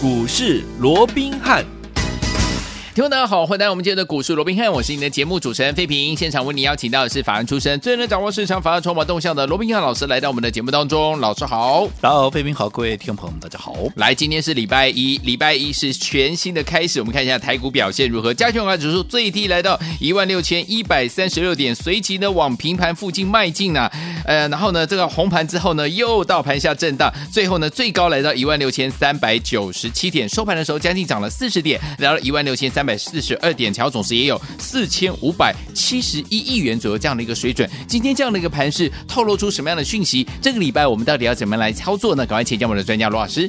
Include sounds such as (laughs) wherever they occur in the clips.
股市罗宾汉。听众大家好，欢迎来到我们今天的股市罗宾汉，我是您的节目主持人费平。现场为你邀请到的是法案出身、最能掌握市场法案筹码动向的罗宾汉老师，来到我们的节目当中。老师好，大家好，费平好，各位听众朋友们，大家好。来，今天是礼拜一，礼拜一是全新的开始。我们看一下台股表现如何？加权指数最低来到一万六千一百三十六点，随即呢往平盘附近迈进呢。呃，然后呢这个红盘之后呢，又到盘下震荡，最后呢最高来到一万六千三百九十七点，收盘的时候将近涨了四十点，来到一万六千三百四十二点。桥总是也有四千五百七十一亿元左右这样的一个水准。今天这样的一个盘势透露出什么样的讯息？这个礼拜我们到底要怎么来操作呢？赶快请教我们的专家罗老师。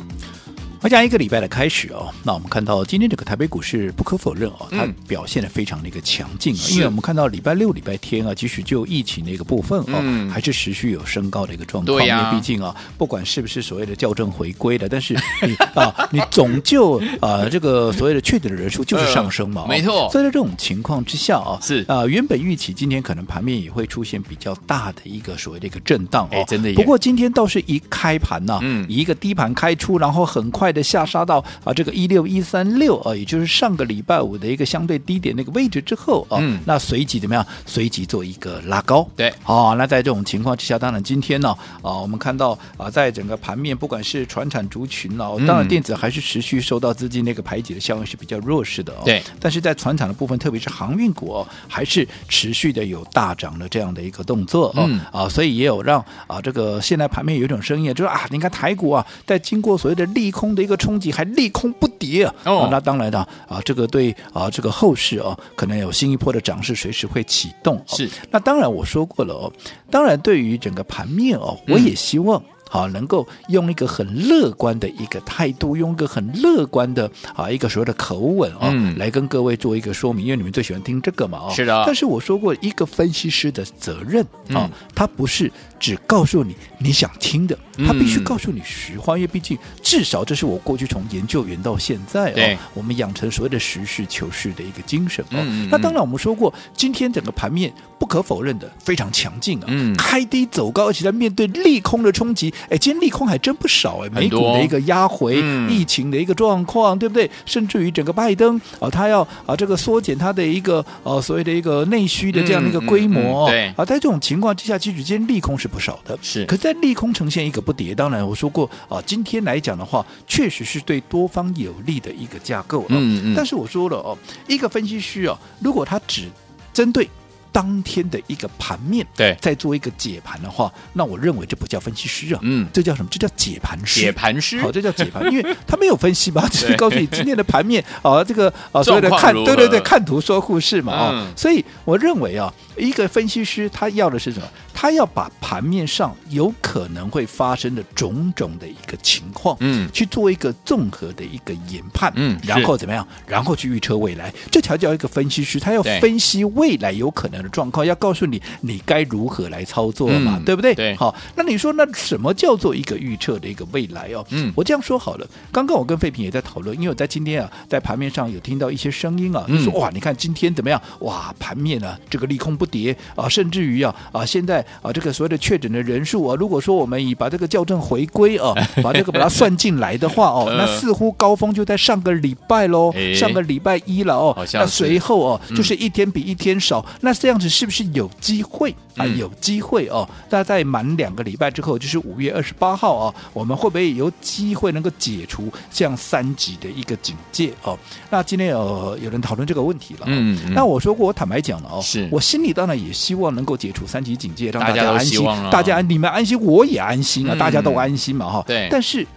我讲一个礼拜的开始哦，那我们看到今天这个台北股市不可否认哦，它表现的非常的一个强劲啊，因为我们看到礼拜六、礼拜天啊，即使就疫情的一个部分哦，还是持续有升高的一个状况。因为毕竟啊，不管是不是所谓的校正回归的，但是你 (laughs) 啊，你总就啊这个所谓的确诊的人数就是上升嘛，没错。所以在这种情况之下啊，是。啊，原本预期今天可能盘面也会出现比较大的一个所谓的一个震荡哦，真的。不过今天倒是一开盘呐，嗯，一个低盘开出，然后很快的下杀到。啊，这个一六一三六啊，也就是上个礼拜五的一个相对低点那个位置之后啊，嗯、那随即怎么样？随即做一个拉高。对，好、啊，那在这种情况之下，当然今天呢啊，我们看到啊，在整个盘面，不管是船产族群呢、啊，当然电子还是持续受到资金那个排挤的效应是比较弱势的哦。对，但是在船产的部分，特别是航运股哦，还是持续的有大涨的这样的一个动作哦。嗯、啊，所以也有让啊这个现在盘面有一种声音，就是啊，你看台股啊，在经过所谓的利空的一个冲击，还利空不跌啊，哦、啊，那当然了啊，这个对啊，这个后市啊，可能有新一波的涨势随时会启动、啊。是，那当然我说过了哦，当然对于整个盘面哦，我也希望。嗯好，能够用一个很乐观的一个态度，用一个很乐观的啊一个所谓的口吻啊，嗯、来跟各位做一个说明，因为你们最喜欢听这个嘛，哦，是的。但是我说过，一个分析师的责任啊，他不是只告诉你你想听的，他必须告诉你实话，因为毕竟至少这是我过去从研究员到现在啊，对我们养成所谓的实事求是的一个精神哦。嗯、那当然，我们说过，今天整个盘面不可否认的非常强劲啊，嗯、开低走高，而且在面对利空的冲击。哎，今天利空还真不少哎，美股的一个压回，嗯、疫情的一个状况，对不对？甚至于整个拜登啊，他要啊这个缩减他的一个呃所谓的一个内需的这样的一个规模，嗯嗯嗯、对啊，在这种情况之下，其实今天利空是不少的，是。可在利空呈现一个不跌，当然我说过啊，今天来讲的话，确实是对多方有利的一个架构了。嗯嗯。但是我说了哦，一个分析师啊，如果他只针对。当天的一个盘面，对，再做一个解盘的话，那我认为这不叫分析师啊，嗯，这叫什么？这叫解盘师。解盘师，好，这叫解盘，因为他没有分析嘛，(laughs) 只是告诉你今天的盘面啊，这个啊，所谓的看，对对对，看图说故事嘛，啊，所以我认为啊，一个分析师他要的是什么？他要把盘面上有可能会发生的种种的一个情况，嗯，去做一个综合的一个研判，嗯，然后怎么样？然后去预测未来，这条叫一个分析师，他要分析未来有可能的状况，要告诉你你该如何来操作嘛，对不对？对，好，那你说那什么叫做一个预测的一个未来哦？嗯，我这样说好了，刚刚我跟费平也在讨论，因为我在今天啊，在盘面上有听到一些声音啊，就说哇，你看今天怎么样？哇，盘面啊，这个利空不跌啊，甚至于啊啊，现在。啊，这个所谓的确诊的人数啊，如果说我们以把这个校正回归啊，把这个把它 (laughs) 算进来的话哦，那似乎高峰就在上个礼拜喽，上个礼拜一了哦。那随后哦，就是一天比一天少，那这样子是不是有机会啊？有机会哦。那在满两个礼拜之后，就是五月二十八号啊，我们会不会有机会能够解除这样三级的一个警戒哦？那今天有有人讨论这个问题了，嗯，那我说过，我坦白讲了哦，是我心里当然也希望能够解除三级警戒，让。大家安心，大家你们安心，我也安心啊！嗯、大家都安心嘛，哈。对。但是，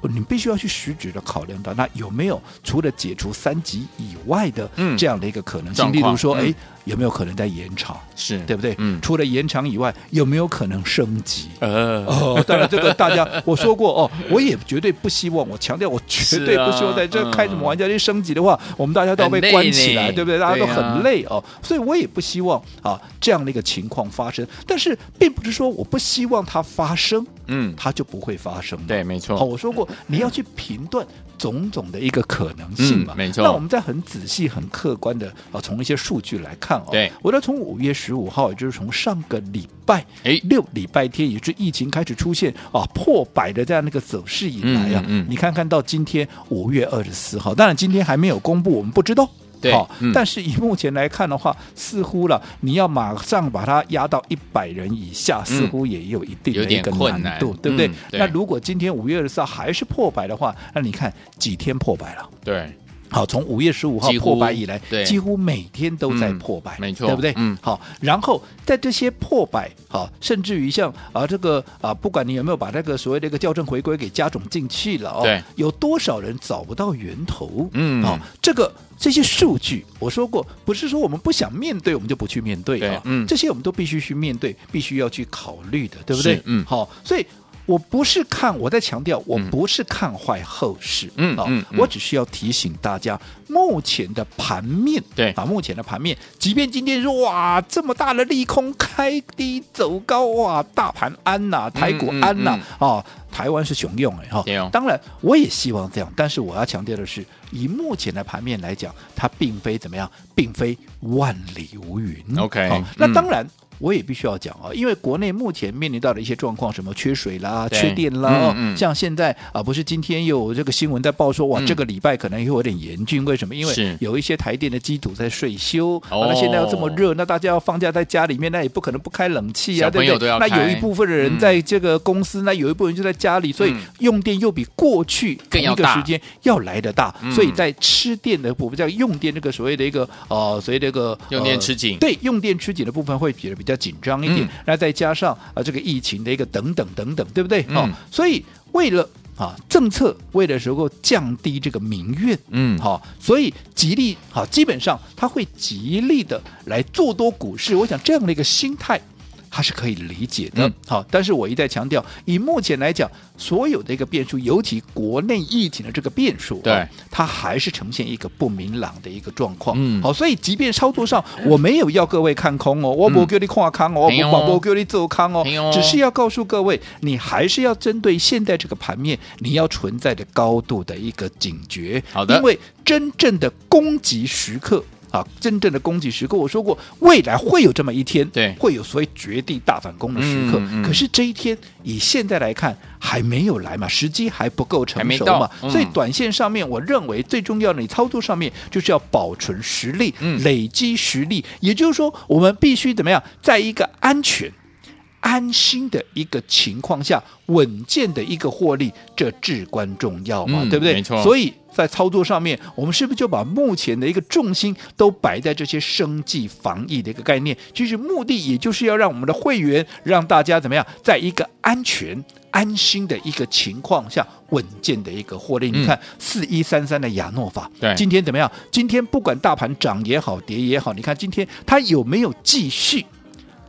你必须要去实质的考量到，那有没有除了解除三级以外的这样的一个可能性？嗯、例如说，哎、嗯。有没有可能在延长？是对不对？嗯，除了延长以外，有没有可能升级？呃，哦，当然这个大家我说过哦，(laughs) 我也绝对不希望，我强调我绝对不希望在这开什么玩笑。去升级的话，我们大家都要被关起来，对不对？大家都很累哦，所以我也不希望啊这样的一个情况发生。但是，并不是说我不希望它发生。嗯，它就不会发生。对，没错。好，我说过，你要去评断种种的一个可能性嘛，嗯、没错。那我们再很仔细、很客观的啊，从一些数据来看哦。对，我要从五月十五号，也就是从上个礼拜哎六礼拜天，也是疫情开始出现啊破百的这样的一个走势以来啊，嗯，嗯你看看到今天五月二十四号，当然今天还没有公布，我们不知道。对，好、嗯，但是以目前来看的话，似乎了你要马上把它压到一百人以下，嗯，似乎也有一定的一个难度，对不对？那如果今天五月二十四号还是破百的话，那你看几天破百了？对。好，从五月十五号破百以来，几乎，每天都在破百，嗯、没错，对不对？嗯，好，然后在这些破百，好，甚至于像啊这个啊，不管你有没有把这个所谓的一个校正回归给加总进去了哦，对，有多少人找不到源头？嗯，好，这个这些数据，我说过，不是说我们不想面对，我们就不去面对啊，嗯，这些我们都必须去面对，必须要去考虑的，对不对？嗯，好，所以。我不是看，我在强调，我不是看坏后市，嗯，啊、嗯，我只需要提醒大家，目前的盘面，对。啊，目前的盘面，即便今天说哇，这么大的利空开低走高，哇，大盘安呐、啊，台股安呐、啊台湾是雄用哎哈，当然我也希望这样，但是我要强调的是，以目前的盘面来讲，它并非怎么样，并非万里无云，OK，、啊、那当然。嗯我也必须要讲啊，因为国内目前面临到的一些状况，什么缺水啦、缺电啦，嗯嗯、像现在啊，不是今天有这个新闻在报说，哇，嗯、这个礼拜可能又有点严峻。为什么？因为有一些台电的机组在岁修，啊、那现在又这么热，那大家要放假在家里面，那也不可能不开冷气啊，对不对？那有一部分的人在这个公司，嗯、那有一部分人就在家里，所以用电又比过去同一个时间要来的大，所以在吃电的部分，在用电这个所谓的一个呃，所谓这个、呃、用电吃紧，对，用电吃紧的部分会比较比较紧张一点，嗯、那再加上啊这个疫情的一个等等等等，对不对？好、嗯哦，所以为了啊政策，为了能够降低这个民怨，嗯，好、哦，所以极力好、哦，基本上他会极力的来做多股市。我想这样的一个心态。它是可以理解的，好、嗯，但是我一再强调，以目前来讲，所有的一个变数，尤其国内疫情的这个变数，对，它还是呈现一个不明朗的一个状况，嗯，好，所以即便操作上我没有要各位看空哦，我不给你看空哦，我不给你做空哦，只是要告诉各位，你还是要针对现在这个盘面，你要存在的高度的一个警觉，好的，因为真正的攻击时刻。啊，真正的攻击时刻，我说过，未来会有这么一天，对，会有所谓绝地大反攻的时刻。嗯嗯、可是这一天，以现在来看，还没有来嘛，时机还不够成熟嘛。嗯、所以，短线上面，我认为最重要的，你操作上面就是要保存实力，嗯、累积实力。也就是说，我们必须怎么样，在一个安全、安心的一个情况下，稳健的一个获利，这至关重要嘛，嗯、对不对？没错。所以。在操作上面，我们是不是就把目前的一个重心都摆在这些生计防疫的一个概念？其实目的也就是要让我们的会员，让大家怎么样，在一个安全、安心的一个情况下，稳健的一个获利。嗯、你看四一三三的亚诺法，对，今天怎么样？今天不管大盘涨也好，跌也好，你看今天它有没有继续？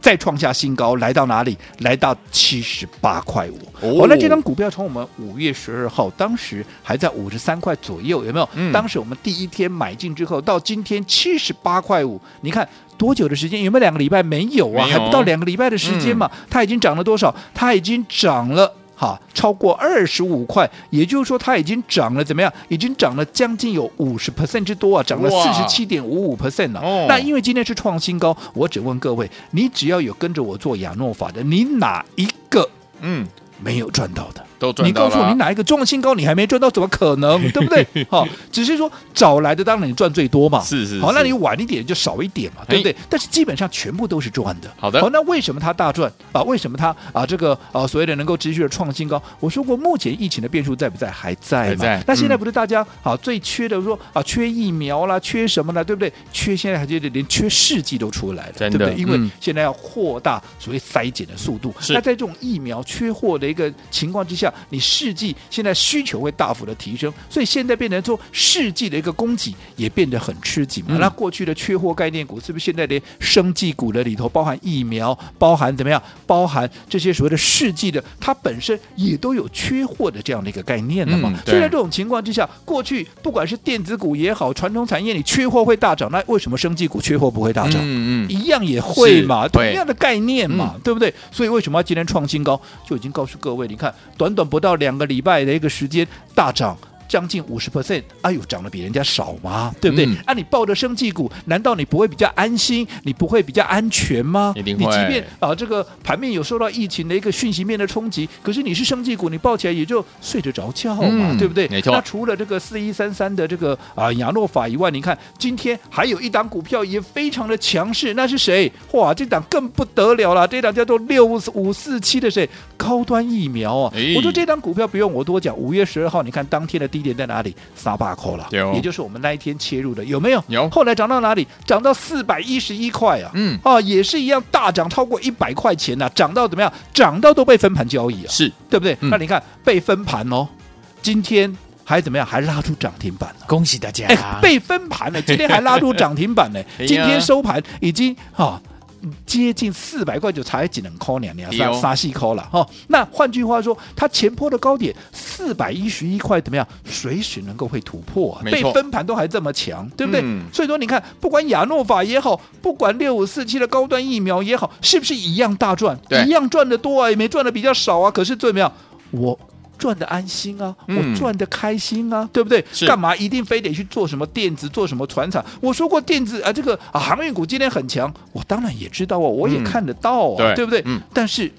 再创下新高，来到哪里？来到七十八块五。哦，那这张股票从我们五月十二号，当时还在五十三块左右，有没有？嗯。当时我们第一天买进之后，到今天七十八块五，你看多久的时间？有没有两个礼拜？没有啊，还不到两个礼拜的时间嘛。嗯。它已经涨了多少？它已经涨了。好，超过二十五块，也就是说它已经涨了怎么样？已经涨了将近有五十 percent 之多啊，涨了四十七点五五 percent 了。那因为今天是创新高，我只问各位，你只要有跟着我做亚诺法的，你哪一个嗯没有赚到的？都赚你告诉我，你哪一个创新高，你还没赚到？怎么可能？对不对？(laughs) 好，只是说早来的当然你赚最多嘛。是是，是。好，那你晚一点就少一点嘛，对不对？但是基本上全部都是赚的。好的。好，那为什么它大赚啊？为什么它啊这个啊所谓的能够持续的创新高？我说过，目前疫情的变数在不在？还在。那现在不是大家啊最缺的说啊缺疫苗啦，缺什么呢？对不对？缺现在还觉得连缺试剂都出来了，对不对？因为现在要扩大所谓筛检的速度。是。那在这种疫苗缺货的一个情况之下。下，你世纪现在需求会大幅的提升，所以现在变成说世纪的一个供给也变得很吃紧嘛。嗯、那过去的缺货概念股，是不是现在连生技股的里头，包含疫苗，包含怎么样，包含这些所谓的世纪的，它本身也都有缺货的这样的一个概念了嘛？嗯、所以在这种情况之下，过去不管是电子股也好，传统产业里缺货会大涨，那为什么生技股缺货不会大涨？嗯嗯，一样也会嘛，同样的概念嘛，对不对？所以为什么要今天创新高？就已经告诉各位，你看，短短不到两个礼拜的一个时间，大涨。将近五十 percent，哎呦，涨得比人家少吗？对不对？嗯、啊，你抱着生技股，难道你不会比较安心？你不会比较安全吗？你即便啊，这个盘面有受到疫情的一个讯息面的冲击，可是你是生技股，你抱起来也就睡得着觉嘛，嗯、对不对？没错。那除了这个四一三三的这个啊亚诺法以外，你看今天还有一档股票也非常的强势，那是谁？哇，这档更不得了了，这档叫做六五四七的谁？高端疫苗啊！哎、我说这档股票不用我多讲，五月十二号，你看当天的低点在哪里？三百块了，有也就是我们那一天切入的，有没有？有。后来涨到哪里？涨到四百一十一块啊！嗯，啊，也是一样大涨，超过一百块钱呐、啊，涨到怎么样？涨到都被分盘交易啊，是对不对？嗯、那你看被分盘哦，今天还怎么样？还拉出涨停板了，恭喜大家！哎，被分盘了，今天还拉出涨停板呢，(laughs) 今天收盘已经啊。接近四百块就才只能扣两两三三细扣了哈。那换句话说，它前坡的高点四百一十一块怎么样？随时能够会突破啊！被分盘都还这么强，对不对？嗯、所以说你看，不管亚诺法也好，不管六五四七的高端疫苗也好，是不是一样大赚？一样赚的多啊，也没赚的比较少啊。可是怎么样？我。赚的安心啊，我赚的开心啊，嗯、对不对？干嘛一定非得去做什么电子，做什么船厂？我说过电子啊，这个啊航运股今天很强，我当然也知道啊，我也看得到啊，嗯、对，对不对？嗯，但是。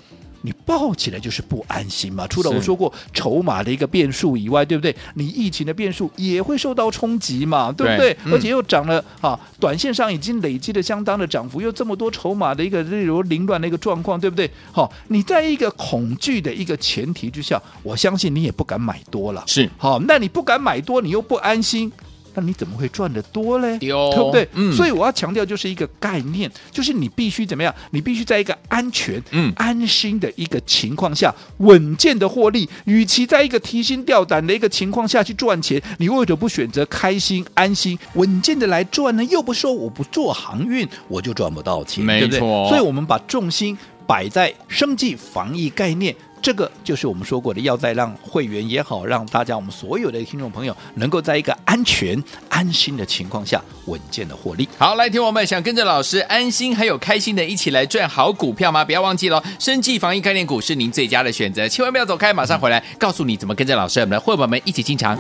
你抱起来就是不安心嘛？除了我说过筹码的一个变数以外，对不对？你疫情的变数也会受到冲击嘛？对不对？对嗯、而且又涨了啊，短线上已经累积了相当的涨幅，又这么多筹码的一个例如凌乱的一个状况，对不对？好，你在一个恐惧的一个前提之下，我相信你也不敢买多了。是好，那你不敢买多，你又不安心。那你怎么会赚得多嘞？哦、对不对？嗯、所以我要强调就是一个概念，就是你必须怎么样？你必须在一个安全、嗯、安心的一个情况下，稳健的获利。与其在一个提心吊胆的一个情况下去赚钱，你为什么不选择开心、安心、稳健的来赚呢？又不说我不做航运，我就赚不到钱，没错。对不对？所以我们把重心摆在生计防疫概念。这个就是我们说过的，要在让会员也好，让大家我们所有的听众朋友能够在一个安全、安心的情况下稳健的获利。好，来听我们想跟着老师安心还有开心的一起来赚好股票吗？不要忘记了，生计防疫概念股是您最佳的选择，千万不要走开，马上回来告诉你怎么跟着老师我们的会员们一起进场。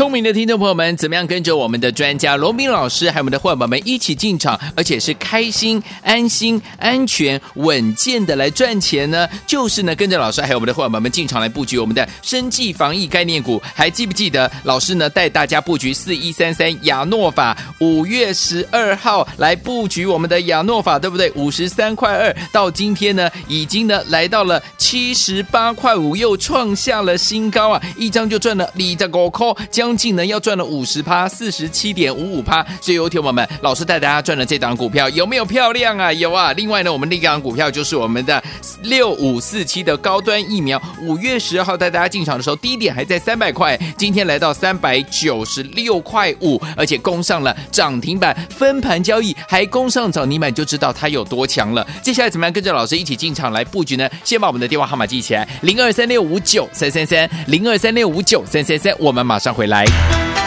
聪明的听众朋友们，怎么样跟着我们的专家罗宾老师，还有我们的伙伴们一起进场，而且是开心、安心、安全、稳健的来赚钱呢？就是呢，跟着老师还有我们的伙伴们进场来布局我们的生技防疫概念股。还记不记得老师呢带大家布局四一三三亚诺法？五月十二号来布局我们的亚诺法，对不对？五十三块二到今天呢，已经呢来到了七十八块五，又创下了新高啊！一张就赚了二十五块，将。将近呢要赚了五十趴，四十七点五五趴。所以有听友们，老师带大家赚了这档股票，有没有漂亮啊？有啊。另外呢，我们另一档股票就是我们的六五四七的高端疫苗。五月十二号带大家进场的时候，低点还在三百块，今天来到三百九十六块五，而且攻上了涨停板，分盘交易还攻上涨停板，就知道它有多强了。接下来怎么样跟着老师一起进场来布局呢？先把我们的电话号码记起来：零二三六五九三三三，零二三六五九三三三。我们马上回来。来。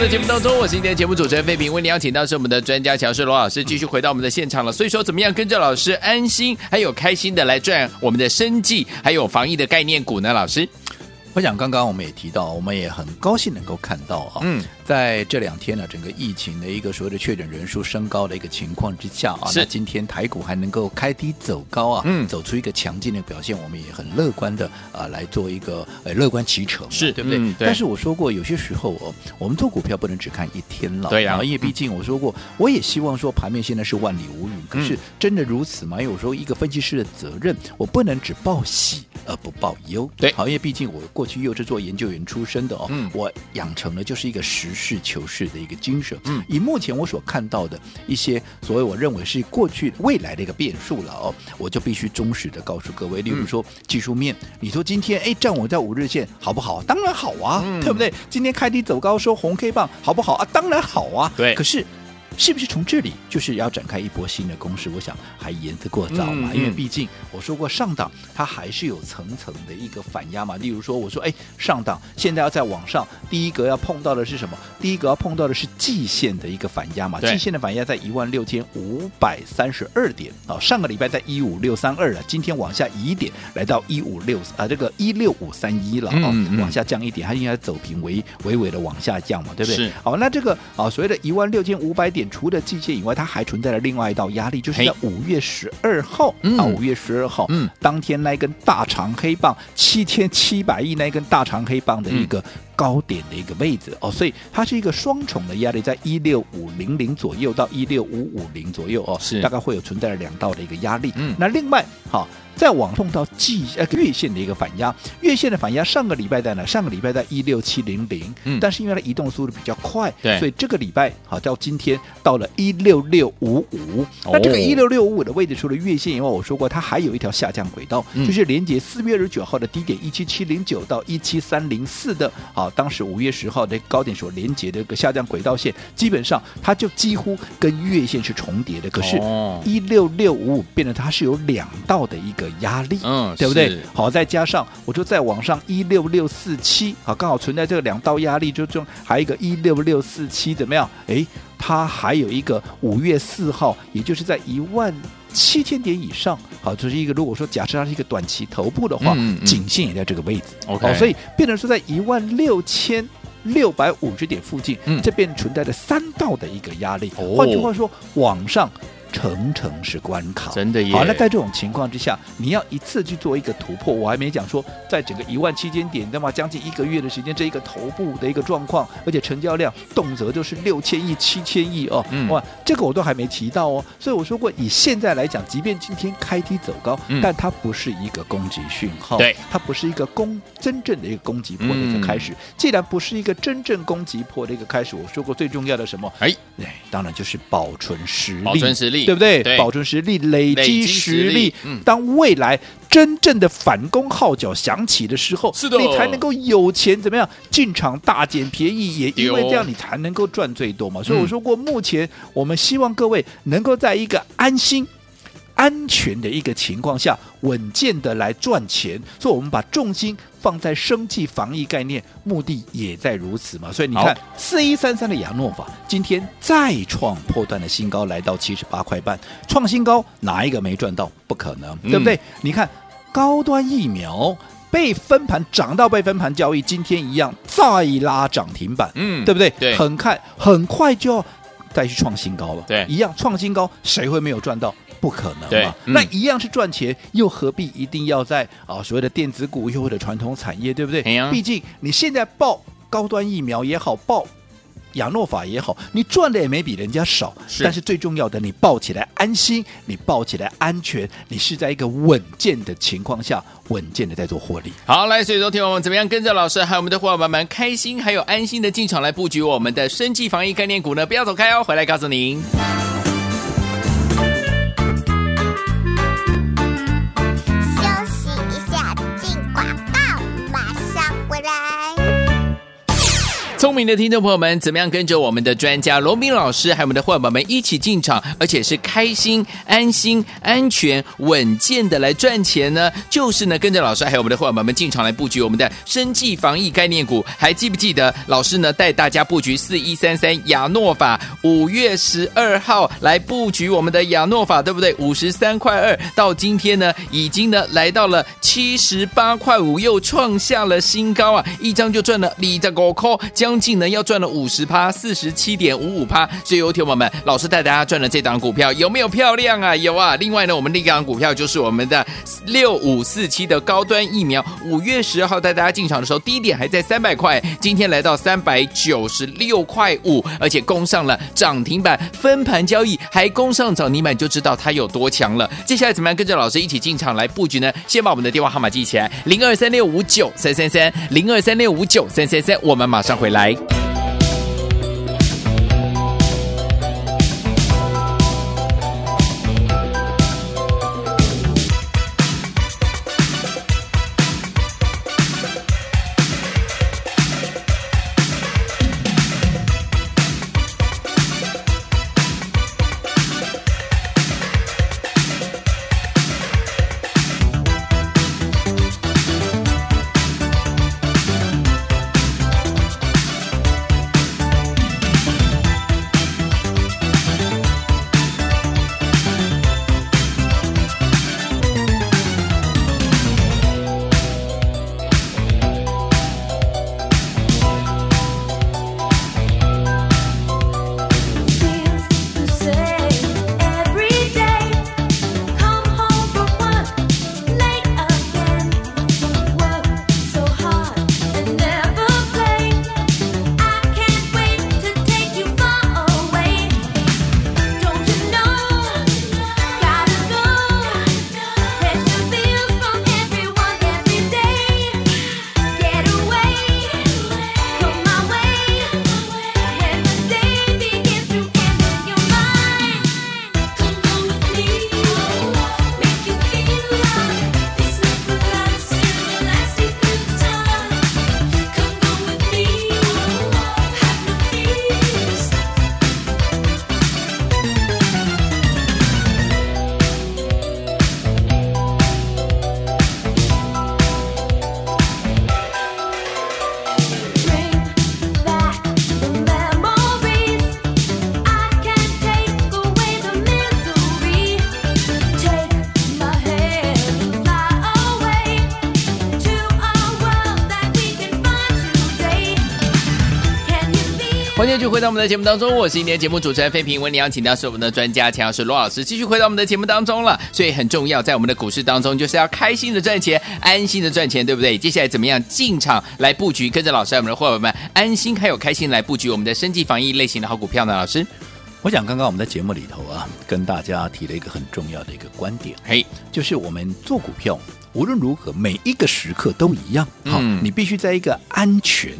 在节目当中，我是今天的节目主持人费平，为你邀请到是我们的专家乔师罗老师，继续回到我们的现场了。所以说，怎么样跟着老师安心还有开心的来赚我们的生计，还有防疫的概念股呢？老师，我想刚刚我们也提到，我们也很高兴能够看到啊，嗯。在这两天呢，整个疫情的一个所谓的确诊人数升高的一个情况之下啊，那今天台股还能够开低走高啊，嗯，走出一个强劲的表现，我们也很乐观的啊来做一个呃乐观其成，是对不对？嗯、对。但是我说过，有些时候哦，我们做股票不能只看一天了，对呀、啊，因为毕竟我说过，我也希望说盘面现在是万里无云，可是真的如此吗？因为我说一个分析师的责任，我不能只报喜而不报忧，对，好，因为毕竟我过去又是做研究员出身的哦，嗯，我养成了就是一个实事求是的。一个精神，嗯，以目前我所看到的一些所谓我认为是过去未来的一个变数了哦，我就必须忠实的告诉各位，例如说技术面，你说今天哎站稳在五日线好不好？当然好啊，嗯、对不对？今天开低走高收红 K 棒好不好啊？当然好啊，对，可是。是不是从这里就是要展开一波新的攻势？我想还言之过早嘛，嗯、因为毕竟我说过上档它还是有层层的一个反压嘛。例如说，我说哎，上档现在要再往上，第一个要碰到的是什么？第一个要碰到的是季线的一个反压嘛。季线的反压在一万六千五百三十二点啊，上个礼拜在一五六三二了，今天往下移一点，来到一五六啊，这个一六五三一了啊，嗯嗯、往下降一点，它应该走平，微微微的往下降嘛，对不对？是。好，那这个啊，所谓的一万六千五百点。除了季线以外，它还存在了另外一道压力，就是在五月十二号啊，五月十二号，嗯，当天那一根大长黑棒，七千七百亿那一根大长黑棒的一个高点的一个位置哦，所以它是一个双重的压力，在一六五零零左右到一六五五零左右哦，是大概会有存在了两道的一个压力。嗯，那另外好。再往碰到季呃月线的一个反压，月线的反压上个礼拜在哪？上个礼拜在一六七零零，嗯，但是因为它移动速度比较快，对，所以这个礼拜好到今天到了一六六五五。那这个一六六五五的位置，除了月线以外，我说过它还有一条下降轨道，嗯、就是连接四月二十九号的低点一七七零九到一七三零四的，好，当时五月十号的高点所连接的一个下降轨道线，基本上它就几乎跟月线是重叠的。可是，一六六五五变得它是有两道的一个。压力，嗯，对不对？好，再加上我就再往上一六六四七，好，刚好存在这个两道压力，就中还有一个一六六四七，怎么样？哎，它还有一个五月四号，也就是在一万七千点以上，好，这、就是一个如果说假设它是一个短期头部的话，颈线也在这个位置，OK，好，所以变成说在一万六千六百五十点附近，嗯、这边存在着三道的一个压力，哦、换句话说，往上。层层是关卡，真的耶。好，那在这种情况之下，你要一次去做一个突破，我还没讲说，在整个一万七千点，那么将近一个月的时间，这一个头部的一个状况，而且成交量动辄就是六千亿、七千亿哦，嗯、哇，这个我都还没提到哦。所以我说过，以现在来讲，即便今天开低走高，嗯、但它不是一个攻击讯号，对，它不是一个攻真正的一个攻击破的一个开始。嗯、既然不是一个真正攻击破的一个开始，我说过最重要的什么？哎，哎，当然就是保存实力，保存实力。对不对？对，保存实力，累积实力。嗯，当未来真正的反攻号角响起的时候，是的，你才能够有钱怎么样进场大捡便宜？也因为这样，你才能够赚最多嘛。所以我说过，目前我们希望各位能够在一个安心。安全的一个情况下，稳健的来赚钱，所以我们把重心放在生计防疫概念，目的也在如此嘛。所以你看，四一三三的亚诺法今天再创破断的新高，来到七十八块半，创新高，哪一个没赚到？不可能，嗯、对不对？你看高端疫苗被分盘涨到被分盘交易，今天一样再拉涨停板，嗯，对不对？对，很快很快就要再去创新高了，对，一样创新高，谁会没有赚到？不可能嘛？嗯、那一样是赚钱，又何必一定要在啊所谓的电子股又或者传统产业，对不对？啊、毕竟你现在报高端疫苗也好，报亚诺法也好，你赚的也没比人家少。是但是最重要的，你报起来安心，你报起来安全，你是在一个稳健的情况下，稳健的在做获利。好，来，所以说听我们怎么样跟着老师还有我们的伙伴们开心还有安心的进场来布局我们的生技防疫概念股呢？不要走开哦，回来告诉您。的听众朋友们，怎么样跟着我们的专家罗宾老师，还有我们的伙伴们一起进场，而且是开心、安心、安全、稳健的来赚钱呢？就是呢，跟着老师还有我们的伙伴们进场来布局我们的生技防疫概念股。还记不记得老师呢带大家布局四一三三亚诺法，五月十二号来布局我们的亚诺法，对不对？五十三块二到今天呢，已经呢来到了七十八块五，又创下了新高啊！一张就赚了二十五块，将近呢要赚了五十趴，四十七点五五趴。所以有听友们，老师带大家赚了这档股票，有没有漂亮啊？有啊！另外呢，我们另一档股票就是我们的六五四七的高端疫苗，五月十二号带大家进场的时候，低点还在三百块，今天来到三百九十六块五，而且攻上了涨停板，分盘交易还攻上涨停板，就知道它有多强了。接下来怎么样跟着老师一起进场来布局呢？先把我们的电话号码记起来，零二三六五九三三三，零二三六五九三三三，我们马上回来。继续回到我们的节目当中，我是今天节目主持人费平。为你邀请到是我们的专家，强老师罗老师，继续回到我们的节目当中了。所以很重要，在我们的股市当中，就是要开心的赚钱，安心的赚钱，对不对？接下来怎么样进场来布局，跟着老师，我们的伙伴们安心还有开心来布局我们的生技防疫类型的好股票呢？老师，我想刚刚我们在节目里头啊，跟大家提了一个很重要的一个观点，嘿，就是我们做股票。无论如何，每一个时刻都一样。好、嗯，你必须在一个安全、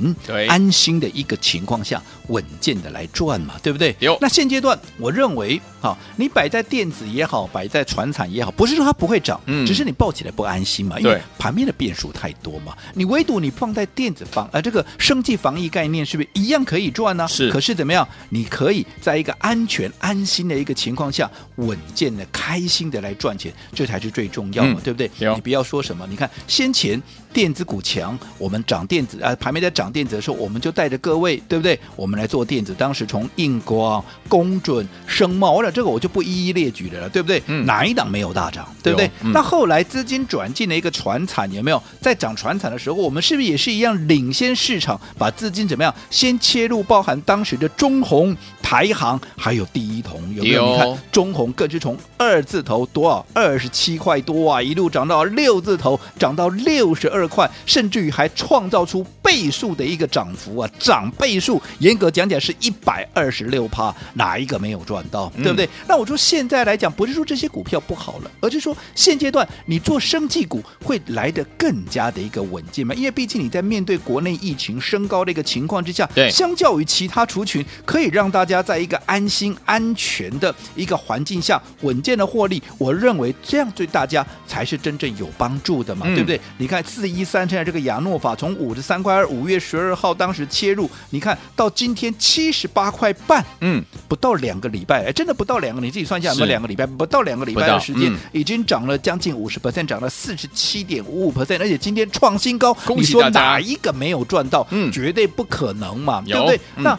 安心的一个情况下，稳健的来赚嘛，对不对？有。那现阶段，我认为，好，你摆在电子也好，摆在船产也好，不是说它不会涨，嗯，只是你抱起来不安心嘛，因为盘面的变数太多嘛。你唯独你放在电子防，呃，这个生计防疫概念是不是一样可以赚呢？是。可是怎么样？你可以在一个安全、安心的一个情况下，稳健的、开心的来赚钱，这才是最重要嘛，嗯、对不对？有。你不要。要说什么？你看先前电子股强，我们涨电子啊，盘面在涨电子的时候，我们就带着各位，对不对？我们来做电子。当时从应光、工准、声茂，我讲这个我就不一一列举了，对不对？嗯、哪一档没有大涨，对不对？嗯、那后来资金转进了一个传产，有没有？在涨传产的时候，我们是不是也是一样领先市场，把资金怎么样？先切入，包含当时的中红、台行，还有第一桶，有没有？你看中红更是从二字头多少？二十七块多啊，一路涨到六。六字头涨到六十二块，甚至于还创造出倍数的一个涨幅啊！涨倍数，严格讲讲是一百二十六趴，哪一个没有赚到？对不对？嗯、那我说现在来讲，不是说这些股票不好了，而是说现阶段你做生技股会来得更加的一个稳健嘛？因为毕竟你在面对国内疫情升高的一个情况之下，对，相较于其他族群，可以让大家在一个安心安全的一个环境下稳健的获利。我认为这样对大家才是真正有。帮助的嘛，对不对？嗯、你看四一三现在这个亚诺法从五十三块二五月十二号当时切入，你看到今天七十八块半，嗯，不到两个礼拜，哎，真的不到两个，你自己算一下有没有两个礼拜？不到两个礼拜的时间，嗯、已经涨了将近五十 percent，涨了四十七点五五 percent，而且今天创新高，你说哪一个没有赚到？嗯，绝对不可能嘛，对不对？嗯、那。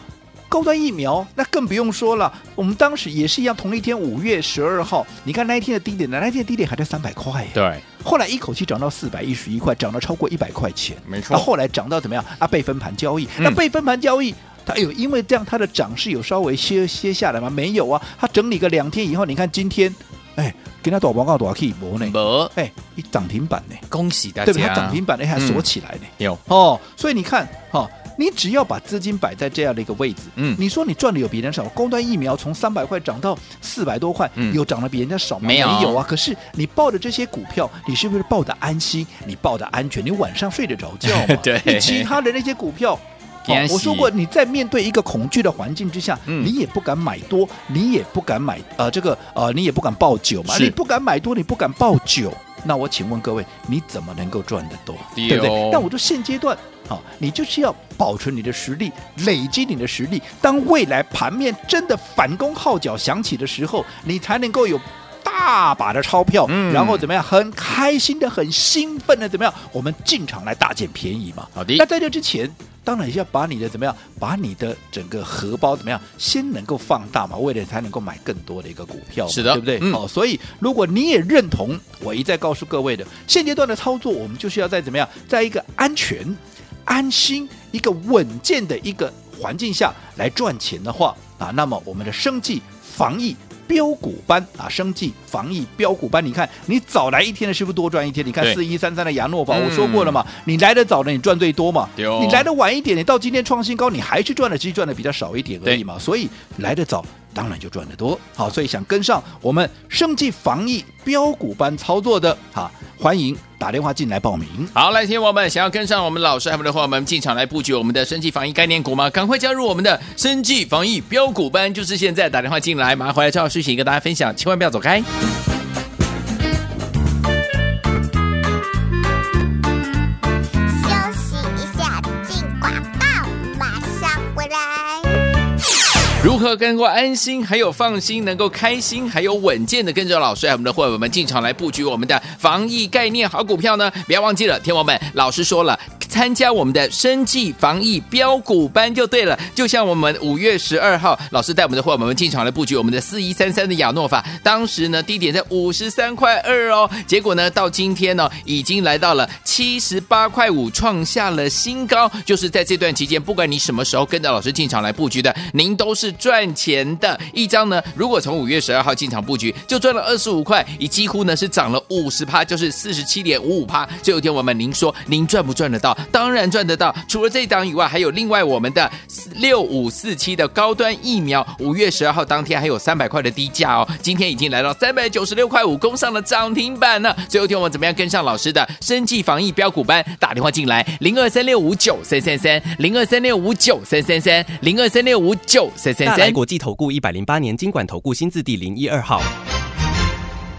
高端疫苗那更不用说了，我们当时也是一样，同一天五月十二号，你看那一天的低点呢？那一天的低点还在三百块，对。后来一口气涨到四百一十一块，涨了超过一百块钱，没错。那后来涨到怎么样？啊，被分盘交易，嗯、那被分盘交易，它有因为这样它的涨势有稍微歇歇下来吗？没有啊，它整理个两天以后，你看今天，哎，给它多广告多少可以搏呢？搏，哎，一涨停板呢，恭喜大家，对不对？它涨停板呢还锁起来呢，嗯、有哦，所以你看哈。哦你只要把资金摆在这样的一个位置，嗯，你说你赚的有别人少？高端疫苗从三百块涨到四百多块，嗯，有涨得比人家少吗？没有，没有啊。可是你抱着这些股票，你是不是抱的安心？你抱的安全？你晚上睡得着觉吗？(laughs) 对。你其他的那些股票，(laughs) 哦，我说过，你在面对一个恐惧的环境之下，嗯，你也不敢买多，你也不敢买呃这个呃，你也不敢报酒嘛，你不敢买多，你不敢抱久。那我请问各位，你怎么能够赚得多？对不对？但我就现阶段。好，你就是要保存你的实力，累积你的实力。当未来盘面真的反攻号角响起的时候，你才能够有大把的钞票，嗯、然后怎么样？很开心的、很兴奋的，怎么样？我们进场来大捡便宜嘛。好的。那在这之前，当然要把你的怎么样？把你的整个荷包怎么样？先能够放大嘛，为了才能够买更多的一个股票，是的，对不对？嗯、好，所以如果你也认同我一再告诉各位的现阶段的操作，我们就是要在怎么样？在一个安全。安心一个稳健的一个环境下来赚钱的话啊，那么我们的生计防疫标股班啊，生计防疫标股班，你看你早来一天的是不是多赚一天？你看四一三三的亚诺宝，我说过了嘛，嗯、你来的早的你赚最多嘛，哦、你来的晚一点，你到今天创新高，你还是赚的，其实赚的比较少一点而已嘛，所以来得早。当然就赚得多，好，所以想跟上我们生技防疫标股班操作的，好，欢迎打电话进来报名。好，来听我们想要跟上我们老师还有的话，我们进场来布局我们的生技防疫概念股吗？赶快加入我们的生技防疫标股班，就是现在打电话进来，马上回来之后事情跟大家分享，千万不要走开。何跟过安心，还有放心，能够开心，还有稳健的跟着老师，我们的伙伴们进场来布局我们的防疫概念好股票呢？不要忘记了，听我们老师说了。参加我们的生计防疫标股班就对了，就像我们五月十二号老师带我们的伙伴们进场来布局我们的四一三三的亚诺法，当时呢低点在五十三块二哦，结果呢到今天呢已经来到了七十八块五，创下了新高。就是在这段期间，不管你什么时候跟着老师进场来布局的，您都是赚钱的。一张呢，如果从五月十二号进场布局，就赚了二十五块，已几乎呢是涨了五十趴，就是四十七点五五趴。就有一天我们，您说您赚不赚得到？当然赚得到，除了这一档以外，还有另外我们的六五四七的高端疫苗，五月十二号当天还有三百块的低价哦，今天已经来到三百九十六块五，攻上了涨停板呢。最后一天我们怎么样跟上老师的生计防疫标股班？打电话进来零二三六五九三三三零二三六五九三三三零二三六五九三三三。国际投顾一百零八年金管投顾新字第零一二号。